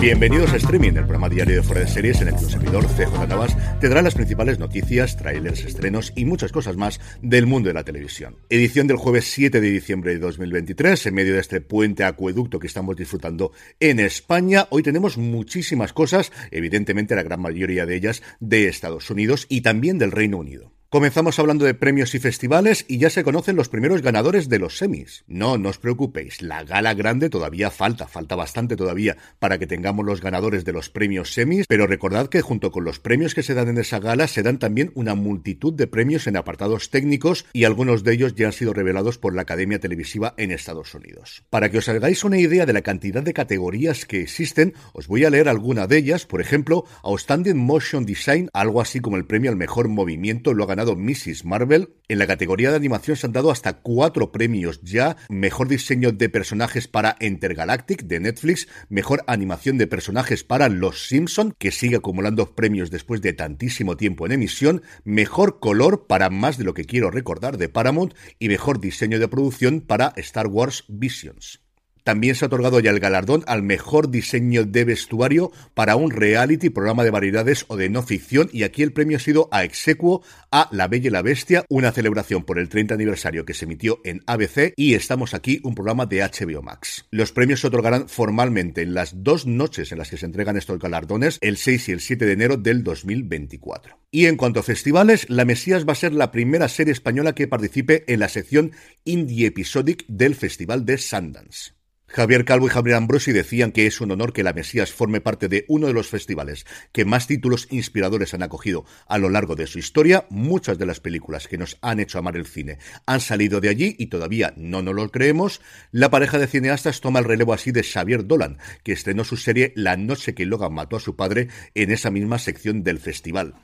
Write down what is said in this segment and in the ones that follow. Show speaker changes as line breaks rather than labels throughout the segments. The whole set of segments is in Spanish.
Bienvenidos a Streaming, el programa diario de Fuera de Series en el que un servidor CJ Navas tendrá las principales noticias, trailers, estrenos y muchas cosas más del mundo de la televisión. Edición del jueves 7 de diciembre de 2023, en medio de este puente acueducto que estamos disfrutando en España. Hoy tenemos muchísimas cosas, evidentemente la gran mayoría de ellas de Estados Unidos y también del Reino Unido. Comenzamos hablando de premios y festivales y ya se conocen los primeros ganadores de los semis. No, no os preocupéis, la gala grande todavía falta, falta bastante todavía para que tengamos los ganadores de los premios semis, pero recordad que junto con los premios que se dan en esa gala se dan también una multitud de premios en apartados técnicos y algunos de ellos ya han sido revelados por la Academia Televisiva en Estados Unidos. Para que os hagáis una idea de la cantidad de categorías que existen, os voy a leer alguna de ellas, por ejemplo, Outstanding Motion Design, algo así como el premio al mejor movimiento lo ha Mrs. Marvel. En la categoría de animación se han dado hasta cuatro premios ya. Mejor diseño de personajes para Intergalactic de Netflix. Mejor animación de personajes para Los Simpson, que sigue acumulando premios después de tantísimo tiempo en emisión. Mejor color para Más de lo que quiero recordar de Paramount. Y mejor diseño de producción para Star Wars Visions. También se ha otorgado ya el galardón al mejor diseño de vestuario para un reality, programa de variedades o de no ficción. Y aquí el premio ha sido a exequo a La Bella y la Bestia, una celebración por el 30 aniversario que se emitió en ABC. Y estamos aquí, un programa de HBO Max. Los premios se otorgarán formalmente en las dos noches en las que se entregan estos galardones, el 6 y el 7 de enero del 2024. Y en cuanto a festivales, La Mesías va a ser la primera serie española que participe en la sección Indie Episodic del Festival de Sundance. Javier Calvo y Javier Ambrosi decían que es un honor que La Mesías forme parte de uno de los festivales que más títulos inspiradores han acogido a lo largo de su historia. Muchas de las películas que nos han hecho amar el cine han salido de allí y todavía no nos lo creemos. La pareja de cineastas toma el relevo así de Xavier Dolan, que estrenó su serie La noche que Logan mató a su padre en esa misma sección del festival.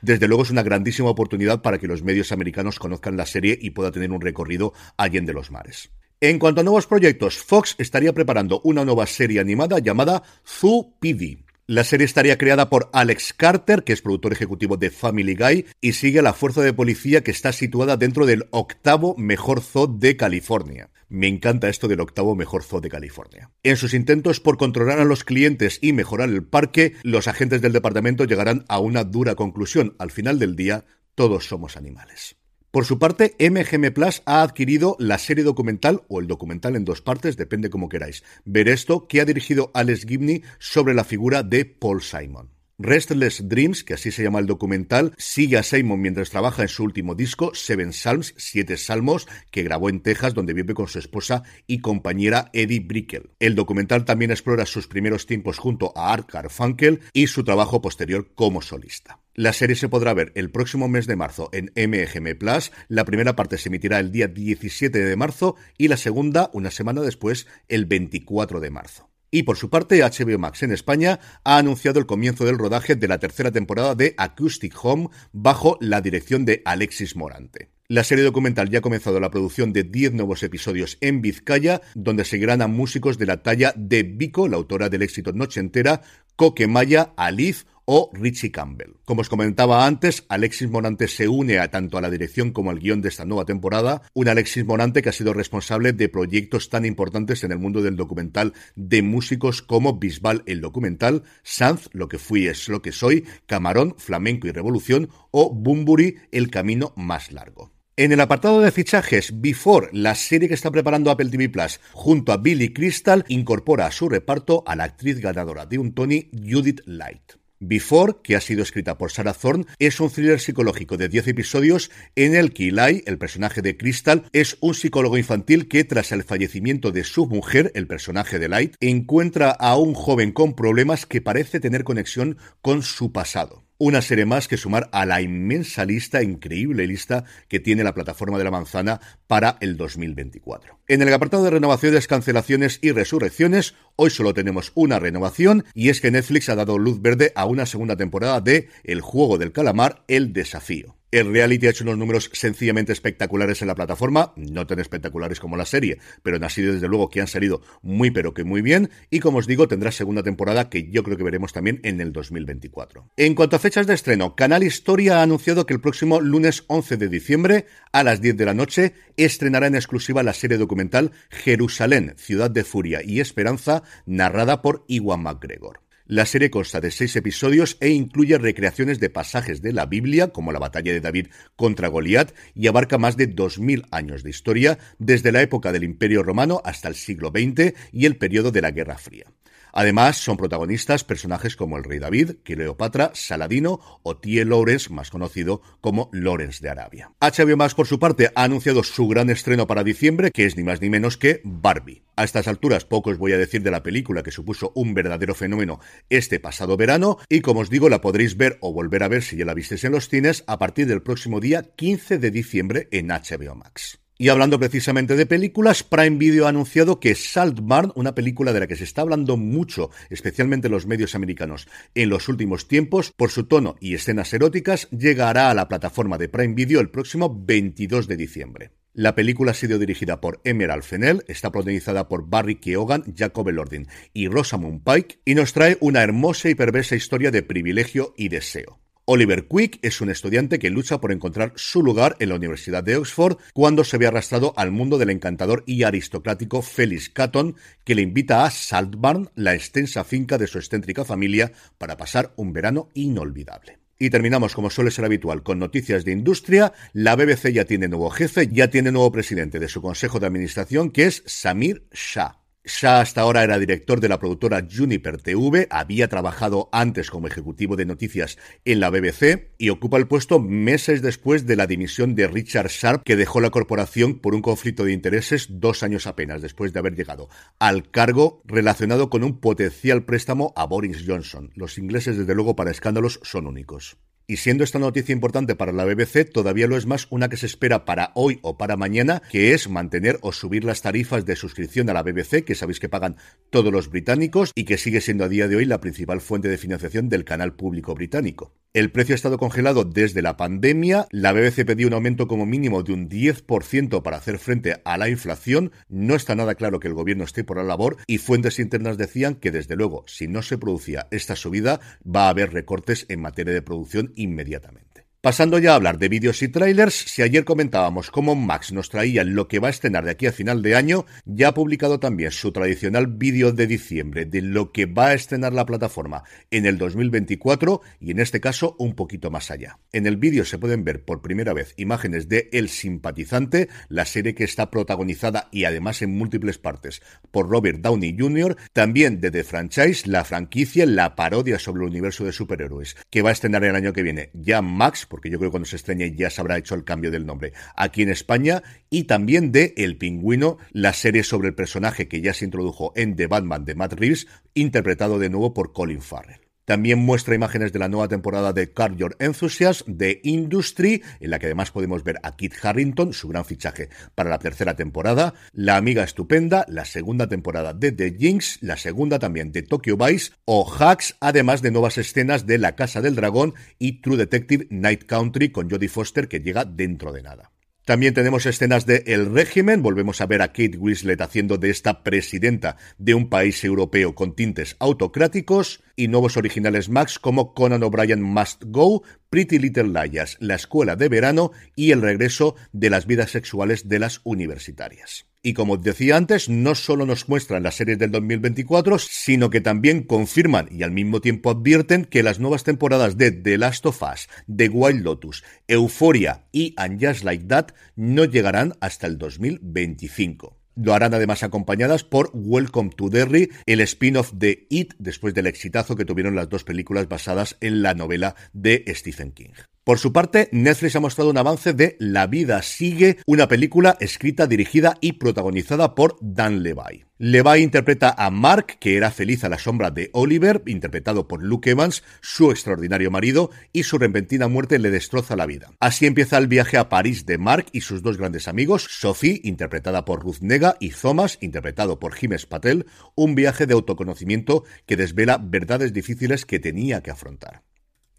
Desde luego es una grandísima oportunidad para que los medios americanos conozcan la serie y pueda tener un recorrido allende los mares. En cuanto a nuevos proyectos, Fox estaría preparando una nueva serie animada llamada Zoo PD. La serie estaría creada por Alex Carter, que es productor ejecutivo de Family Guy, y sigue a la fuerza de policía que está situada dentro del octavo mejor zoo de California. Me encanta esto del octavo mejor zoo de California. En sus intentos por controlar a los clientes y mejorar el parque, los agentes del departamento llegarán a una dura conclusión. Al final del día, todos somos animales. Por su parte, MGM Plus ha adquirido la serie documental o el documental en dos partes, depende como queráis. Ver esto que ha dirigido Alex Gibney sobre la figura de Paul Simon. Restless Dreams, que así se llama el documental, sigue a Simon mientras trabaja en su último disco, Seven Psalms, Siete Salmos, que grabó en Texas, donde vive con su esposa y compañera Eddie Brickell. El documental también explora sus primeros tiempos junto a Art Garfunkel y su trabajo posterior como solista. La serie se podrá ver el próximo mes de marzo en MGM Plus. La primera parte se emitirá el día 17 de marzo y la segunda una semana después, el 24 de marzo. Y por su parte, HBO Max en España ha anunciado el comienzo del rodaje de la tercera temporada de Acoustic Home bajo la dirección de Alexis Morante. La serie documental ya ha comenzado la producción de 10 nuevos episodios en Vizcaya, donde seguirán a músicos de la talla de Vico, la autora del éxito Noche Entera, Coque Maya, Alif o Richie Campbell. Como os comentaba antes, Alexis Morante se une a tanto a la dirección como al guion de esta nueva temporada, un Alexis Morante que ha sido responsable de proyectos tan importantes en el mundo del documental de músicos como Bisbal el documental, Sanz, lo que fui es lo que soy, Camarón, Flamenco y Revolución o Bumburi, el camino más largo. En el apartado de fichajes, Before, la serie que está preparando Apple TV Plus, junto a Billy Crystal, incorpora a su reparto a la actriz ganadora de un Tony, Judith Light. Before, que ha sido escrita por Sarah Thorne, es un thriller psicológico de 10 episodios en el que Eli, el personaje de Crystal, es un psicólogo infantil que tras el fallecimiento de su mujer, el personaje de Light, encuentra a un joven con problemas que parece tener conexión con su pasado una serie más que sumar a la inmensa lista, increíble lista que tiene la plataforma de la manzana para el 2024. En el apartado de renovaciones, cancelaciones y resurrecciones, hoy solo tenemos una renovación y es que Netflix ha dado luz verde a una segunda temporada de El juego del calamar, El desafío. El reality ha hecho unos números sencillamente espectaculares en la plataforma, no tan espectaculares como la serie, pero han sido desde luego que han salido muy pero que muy bien y como os digo tendrá segunda temporada que yo creo que veremos también en el 2024. En cuanto a fechas de estreno, Canal Historia ha anunciado que el próximo lunes 11 de diciembre a las 10 de la noche estrenará en exclusiva la serie documental Jerusalén, Ciudad de Furia y Esperanza, narrada por Iwan McGregor. La serie consta de seis episodios e incluye recreaciones de pasajes de la Biblia, como la batalla de David contra Goliat, y abarca más de 2.000 años de historia, desde la época del Imperio Romano hasta el siglo XX y el periodo de la Guerra Fría. Además, son protagonistas personajes como el rey David, Cleopatra, Saladino o T. Lawrence, más conocido como Lawrence de Arabia. HBO Max, por su parte, ha anunciado su gran estreno para diciembre, que es ni más ni menos que Barbie. A estas alturas, poco os voy a decir de la película que supuso un verdadero fenómeno este pasado verano, y como os digo, la podréis ver o volver a ver si ya la visteis en los cines a partir del próximo día 15 de diciembre en HBO Max. Y hablando precisamente de películas, Prime Video ha anunciado que Saltburn, una película de la que se está hablando mucho, especialmente en los medios americanos, en los últimos tiempos, por su tono y escenas eróticas, llegará a la plataforma de Prime Video el próximo 22 de diciembre. La película ha sido dirigida por Emerald Fennell, está protagonizada por Barry Keoghan, Jacob Elordin y Rosamund Pike, y nos trae una hermosa y perversa historia de privilegio y deseo. Oliver Quick es un estudiante que lucha por encontrar su lugar en la Universidad de Oxford cuando se ve arrastrado al mundo del encantador y aristocrático Felix Catton, que le invita a Saltburn, la extensa finca de su excéntrica familia, para pasar un verano inolvidable. Y terminamos, como suele ser habitual, con noticias de industria. La BBC ya tiene nuevo jefe, ya tiene nuevo presidente de su consejo de administración, que es Samir Shah. Shah hasta ahora era director de la productora Juniper TV, había trabajado antes como ejecutivo de noticias en la BBC y ocupa el puesto meses después de la dimisión de Richard Sharp, que dejó la corporación por un conflicto de intereses dos años apenas después de haber llegado al cargo relacionado con un potencial préstamo a Boris Johnson. Los ingleses, desde luego, para escándalos son únicos. Y siendo esta noticia importante para la BBC, todavía lo es más una que se espera para hoy o para mañana, que es mantener o subir las tarifas de suscripción a la BBC, que sabéis que pagan todos los británicos y que sigue siendo a día de hoy la principal fuente de financiación del canal público británico. El precio ha estado congelado desde la pandemia, la BBC pedía un aumento como mínimo de un 10% para hacer frente a la inflación, no está nada claro que el gobierno esté por la labor y fuentes internas decían que desde luego si no se producía esta subida va a haber recortes en materia de producción inmediatamente. Pasando ya a hablar de vídeos y trailers, si ayer comentábamos cómo Max nos traía lo que va a estrenar de aquí a final de año, ya ha publicado también su tradicional vídeo de diciembre de lo que va a estrenar la plataforma en el 2024 y en este caso un poquito más allá. En el vídeo se pueden ver por primera vez imágenes de El Simpatizante, la serie que está protagonizada y además en múltiples partes por Robert Downey Jr., también de The Franchise, la franquicia, la parodia sobre el universo de superhéroes, que va a estrenar el año que viene ya Max porque yo creo que cuando se estrene ya se habrá hecho el cambio del nombre, aquí en España, y también de El Pingüino, la serie sobre el personaje que ya se introdujo en The Batman de Matt Reeves, interpretado de nuevo por Colin Farrell. También muestra imágenes de la nueva temporada de Car Your Enthusiast de Industry, en la que además podemos ver a Kit Harrington, su gran fichaje para la tercera temporada, La Amiga Estupenda, la segunda temporada de The Jinx, la segunda también de Tokyo Vice o Hacks, además de nuevas escenas de La Casa del Dragón y True Detective Night Country con Jodie Foster que llega dentro de nada. También tenemos escenas de El régimen, volvemos a ver a Kate Winslet haciendo de esta presidenta de un país europeo con tintes autocráticos y nuevos originales Max como Conan O'Brien Must Go, Pretty Little Liars, La Escuela de Verano y el regreso de las vidas sexuales de las universitarias. Y como decía antes, no solo nos muestran las series del 2024, sino que también confirman y al mismo tiempo advierten que las nuevas temporadas de The Last of Us, The Wild Lotus, Euphoria y And Just Like That no llegarán hasta el 2025. Lo harán además acompañadas por Welcome to Derry, el spin-off de It, después del exitazo que tuvieron las dos películas basadas en la novela de Stephen King. Por su parte, Netflix ha mostrado un avance de La vida sigue, una película escrita, dirigida y protagonizada por Dan Levy. Levy interpreta a Mark, que era feliz a la sombra de Oliver, interpretado por Luke Evans, su extraordinario marido, y su repentina muerte le destroza la vida. Así empieza el viaje a París de Mark y sus dos grandes amigos, Sophie, interpretada por Ruth Nega, y Thomas, interpretado por Jiménez Patel, un viaje de autoconocimiento que desvela verdades difíciles que tenía que afrontar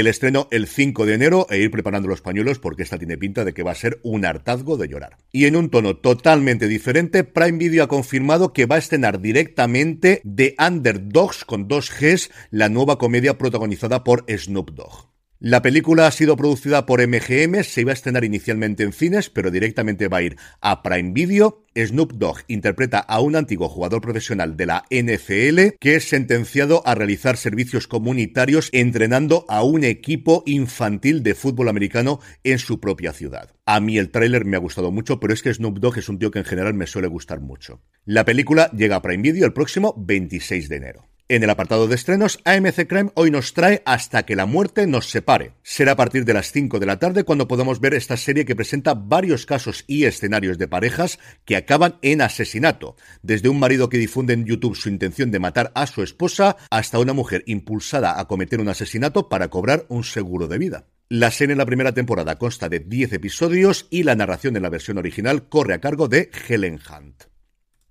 el estreno el 5 de enero e ir preparando los pañuelos porque esta tiene pinta de que va a ser un hartazgo de llorar. Y en un tono totalmente diferente, Prime Video ha confirmado que va a estrenar directamente The Underdogs con dos Gs, la nueva comedia protagonizada por Snoop Dogg. La película ha sido producida por MGM, se iba a estrenar inicialmente en cines, pero directamente va a ir a Prime Video. Snoop Dogg interpreta a un antiguo jugador profesional de la NFL que es sentenciado a realizar servicios comunitarios entrenando a un equipo infantil de fútbol americano en su propia ciudad. A mí el tráiler me ha gustado mucho, pero es que Snoop Dogg es un tío que en general me suele gustar mucho. La película llega a Prime Video el próximo 26 de enero. En el apartado de estrenos, AMC Crime hoy nos trae Hasta que la muerte nos separe. Será a partir de las 5 de la tarde cuando podamos ver esta serie que presenta varios casos y escenarios de parejas que acaban en asesinato, desde un marido que difunde en YouTube su intención de matar a su esposa hasta una mujer impulsada a cometer un asesinato para cobrar un seguro de vida. La serie en la primera temporada consta de 10 episodios y la narración en la versión original corre a cargo de Helen Hunt.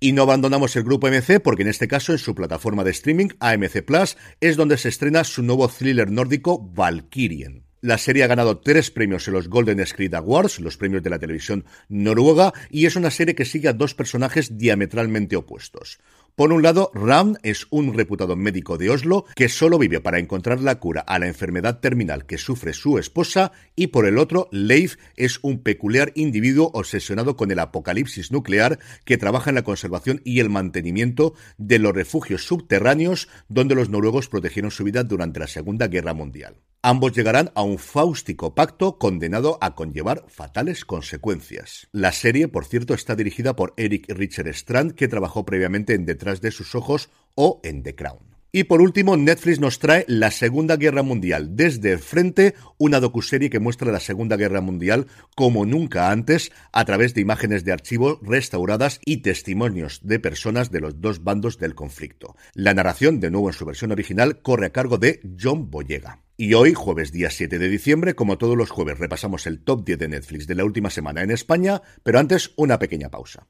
Y no abandonamos el grupo MC porque en este caso en su plataforma de streaming AMC Plus es donde se estrena su nuevo thriller nórdico Valkyrien. La serie ha ganado tres premios en los Golden Screen Awards, los premios de la televisión noruega, y es una serie que sigue a dos personajes diametralmente opuestos. Por un lado, Ram es un reputado médico de Oslo que solo vive para encontrar la cura a la enfermedad terminal que sufre su esposa y por el otro, Leif es un peculiar individuo obsesionado con el apocalipsis nuclear que trabaja en la conservación y el mantenimiento de los refugios subterráneos donde los noruegos protegieron su vida durante la Segunda Guerra Mundial. Ambos llegarán a un fáustico pacto condenado a conllevar fatales consecuencias. La serie, por cierto, está dirigida por Eric Richard Strand, que trabajó previamente en Detrás de sus ojos o en The Crown. Y por último, Netflix nos trae La Segunda Guerra Mundial desde el frente, una docuserie que muestra la Segunda Guerra Mundial como nunca antes, a través de imágenes de archivo restauradas y testimonios de personas de los dos bandos del conflicto. La narración, de nuevo en su versión original, corre a cargo de John Boyega. Y hoy, jueves día 7 de diciembre, como todos los jueves, repasamos el top 10 de Netflix de la última semana en España, pero antes una pequeña pausa.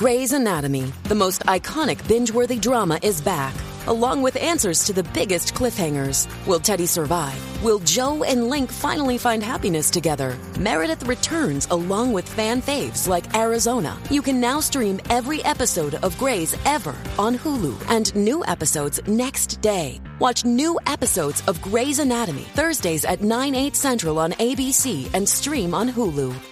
Grey's Anatomy, the most iconic binge-worthy drama is back, along with answers to the biggest cliffhangers. Will Teddy survive? Will Joe and Link finally find happiness together? Meredith returns along with fan faves like Arizona. You can now stream every episode of Grey's ever on Hulu and new episodes next day. Watch new episodes of Grey's Anatomy Thursdays at 9, 8 central on ABC and stream on Hulu.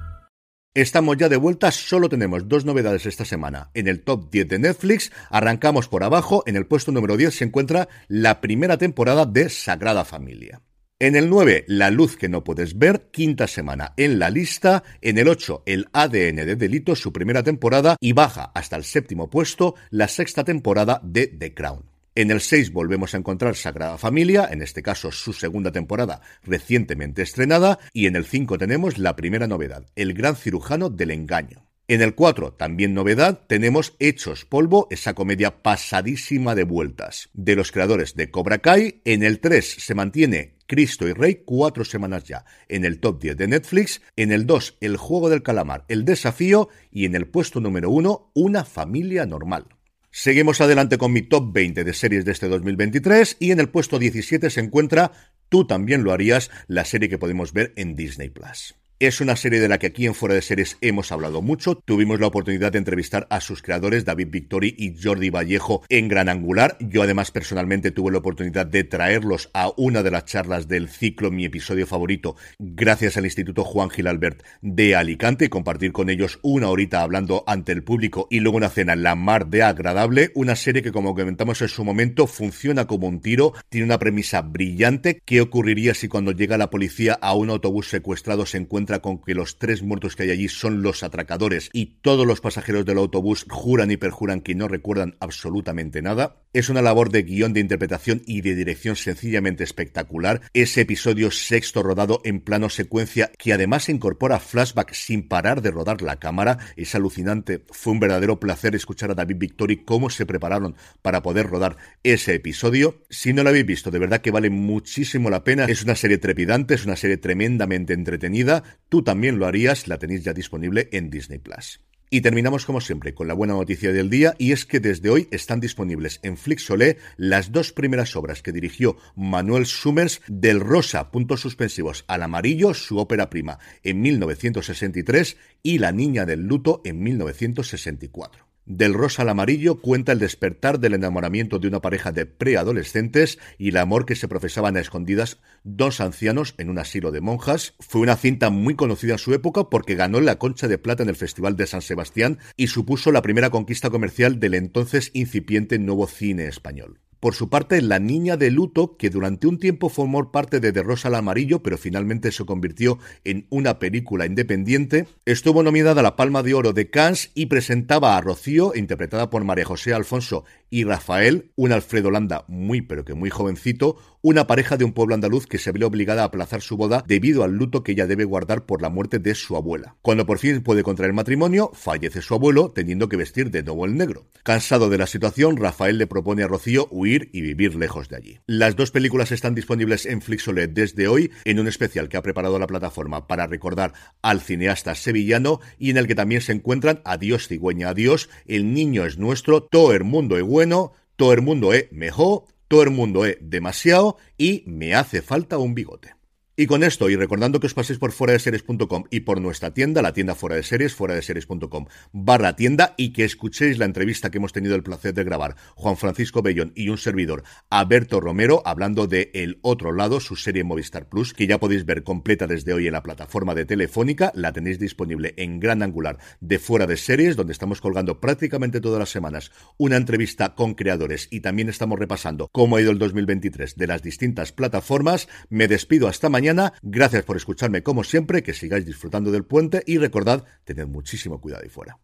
Estamos ya de vuelta, solo tenemos dos novedades esta semana. En el top 10 de Netflix, arrancamos por abajo, en el puesto número 10 se encuentra la primera temporada de Sagrada Familia. En el 9, La luz que no puedes ver, quinta semana en la lista. En el 8, El ADN de Delito, su primera temporada. Y baja hasta el séptimo puesto, la sexta temporada de The Crown. En el 6 volvemos a encontrar Sagrada Familia, en este caso su segunda temporada recientemente estrenada, y en el 5 tenemos la primera novedad, El gran cirujano del engaño. En el 4, también novedad, tenemos Hechos Polvo, esa comedia pasadísima de vueltas, de los creadores de Cobra Kai. En el 3 se mantiene Cristo y Rey, cuatro semanas ya. En el top 10 de Netflix, en el 2, El juego del calamar, El desafío, y en el puesto número 1, Una familia normal. Seguimos adelante con mi top 20 de series de este 2023 y en el puesto 17 se encuentra Tú también lo harías, la serie que podemos ver en Disney Plus. Es una serie de la que aquí en Fuera de Series hemos hablado mucho. Tuvimos la oportunidad de entrevistar a sus creadores, David Victori y Jordi Vallejo, en Gran Angular. Yo además personalmente tuve la oportunidad de traerlos a una de las charlas del ciclo, mi episodio favorito, gracias al Instituto Juan Gil Albert de Alicante, compartir con ellos una horita hablando ante el público y luego una cena la mar de agradable. Una serie que, como comentamos en su momento, funciona como un tiro, tiene una premisa brillante. ¿Qué ocurriría si cuando llega la policía a un autobús secuestrado se encuentra con que los tres muertos que hay allí son los atracadores y todos los pasajeros del autobús juran y perjuran que no recuerdan absolutamente nada. Es una labor de guion de interpretación y de dirección sencillamente espectacular. Ese episodio sexto rodado en plano secuencia que además incorpora flashback sin parar de rodar la cámara es alucinante. Fue un verdadero placer escuchar a David Victory cómo se prepararon para poder rodar ese episodio. Si no lo habéis visto, de verdad que vale muchísimo la pena. Es una serie trepidante, es una serie tremendamente entretenida. Tú también lo harías, la tenéis ya disponible en Disney Plus. Y terminamos como siempre con la buena noticia del día y es que desde hoy están disponibles en Flixolé las dos primeras obras que dirigió Manuel Summers del rosa, puntos suspensivos, al amarillo, su ópera prima en 1963 y La niña del luto en 1964. Del rosa al amarillo cuenta el despertar del enamoramiento de una pareja de preadolescentes y el amor que se profesaban a escondidas dos ancianos en un asilo de monjas. Fue una cinta muy conocida en su época porque ganó la concha de plata en el Festival de San Sebastián y supuso la primera conquista comercial del entonces incipiente nuevo cine español. Por su parte, La Niña de Luto, que durante un tiempo formó parte de De Rosa al Amarillo, pero finalmente se convirtió en una película independiente, estuvo nominada a la Palma de Oro de Cannes y presentaba a Rocío, interpretada por María José Alfonso, y Rafael, un Alfredo Landa muy pero que muy jovencito, una pareja de un pueblo andaluz que se ve obligada a aplazar su boda debido al luto que ella debe guardar por la muerte de su abuela. Cuando por fin puede contraer matrimonio, fallece su abuelo, teniendo que vestir de nuevo el negro. Cansado de la situación, Rafael le propone a Rocío huir y vivir lejos de allí. Las dos películas están disponibles en Flixoled desde hoy en un especial que ha preparado la plataforma para recordar al cineasta sevillano y en el que también se encuentran Adiós cigüeña, adiós, El niño es nuestro, Todo el mundo es bueno, Todo el mundo es mejor, Todo el mundo es demasiado y Me hace falta un bigote. Y con esto, y recordando que os paséis por fuera de series.com y por nuestra tienda, la tienda fuera de series, fuera de series.com barra tienda, y que escuchéis la entrevista que hemos tenido el placer de grabar Juan Francisco Bellón y un servidor, Alberto Romero, hablando de El Otro Lado, su serie Movistar Plus, que ya podéis ver completa desde hoy en la plataforma de Telefónica, la tenéis disponible en gran angular de fuera de series, donde estamos colgando prácticamente todas las semanas una entrevista con creadores. Y también estamos repasando cómo ha ido el 2023 de las distintas plataformas. Me despido hasta mañana Gracias por escucharme como siempre, que sigáis disfrutando del puente y recordad, tener muchísimo cuidado ahí fuera.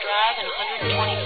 Drive and 124th